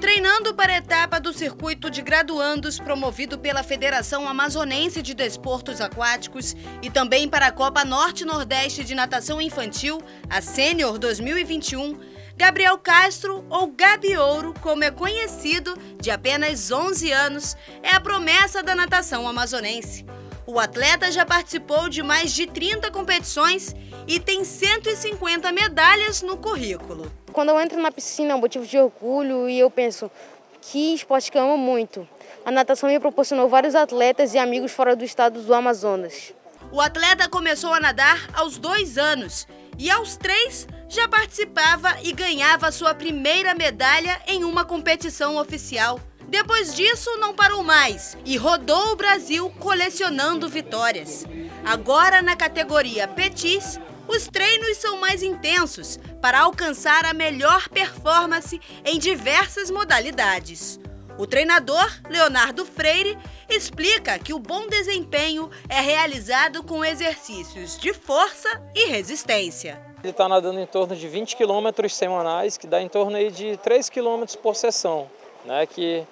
Treinando para a etapa do circuito de graduandos promovido pela Federação Amazonense de Desportos Aquáticos e também para a Copa Norte-Nordeste de Natação Infantil, a Sênior 2021, Gabriel Castro, ou Gabi Ouro, como é conhecido, de apenas 11 anos, é a promessa da natação amazonense. O atleta já participou de mais de 30 competições e tem 150 medalhas no currículo. Quando eu entro na piscina é um motivo de orgulho e eu penso que esporte que eu amo muito. A natação me proporcionou vários atletas e amigos fora do estado do Amazonas. O atleta começou a nadar aos dois anos e aos três já participava e ganhava sua primeira medalha em uma competição oficial. Depois disso, não parou mais e rodou o Brasil colecionando vitórias. Agora, na categoria Petis, os treinos são mais intensos para alcançar a melhor performance em diversas modalidades. O treinador, Leonardo Freire, explica que o bom desempenho é realizado com exercícios de força e resistência. Ele está nadando em torno de 20 quilômetros semanais, que dá em torno aí de 3 quilômetros por sessão, né? que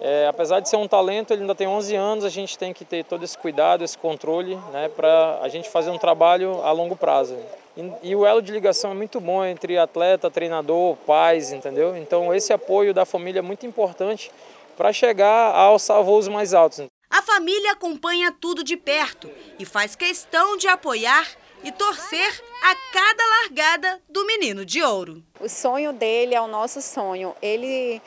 é, apesar de ser um talento, ele ainda tem 11 anos, a gente tem que ter todo esse cuidado, esse controle, né, para a gente fazer um trabalho a longo prazo. E, e, o elo de ligação é muito bom entre atleta, treinador, pais, entendeu? Então esse apoio da família é muito importante para chegar a alçar voos mais altos. A família acompanha tudo de perto e faz questão de apoiar e torcer a cada largada do menino de ouro. O sonho dele é o nosso sonho. Ele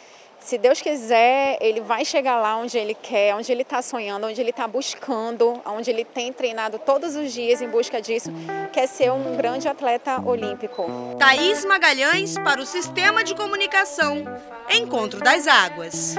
se Deus quiser, ele vai chegar lá onde ele quer, onde ele está sonhando, onde ele está buscando, onde ele tem treinado todos os dias em busca disso, quer ser um grande atleta olímpico. Thaís Magalhães para o Sistema de Comunicação Encontro das Águas.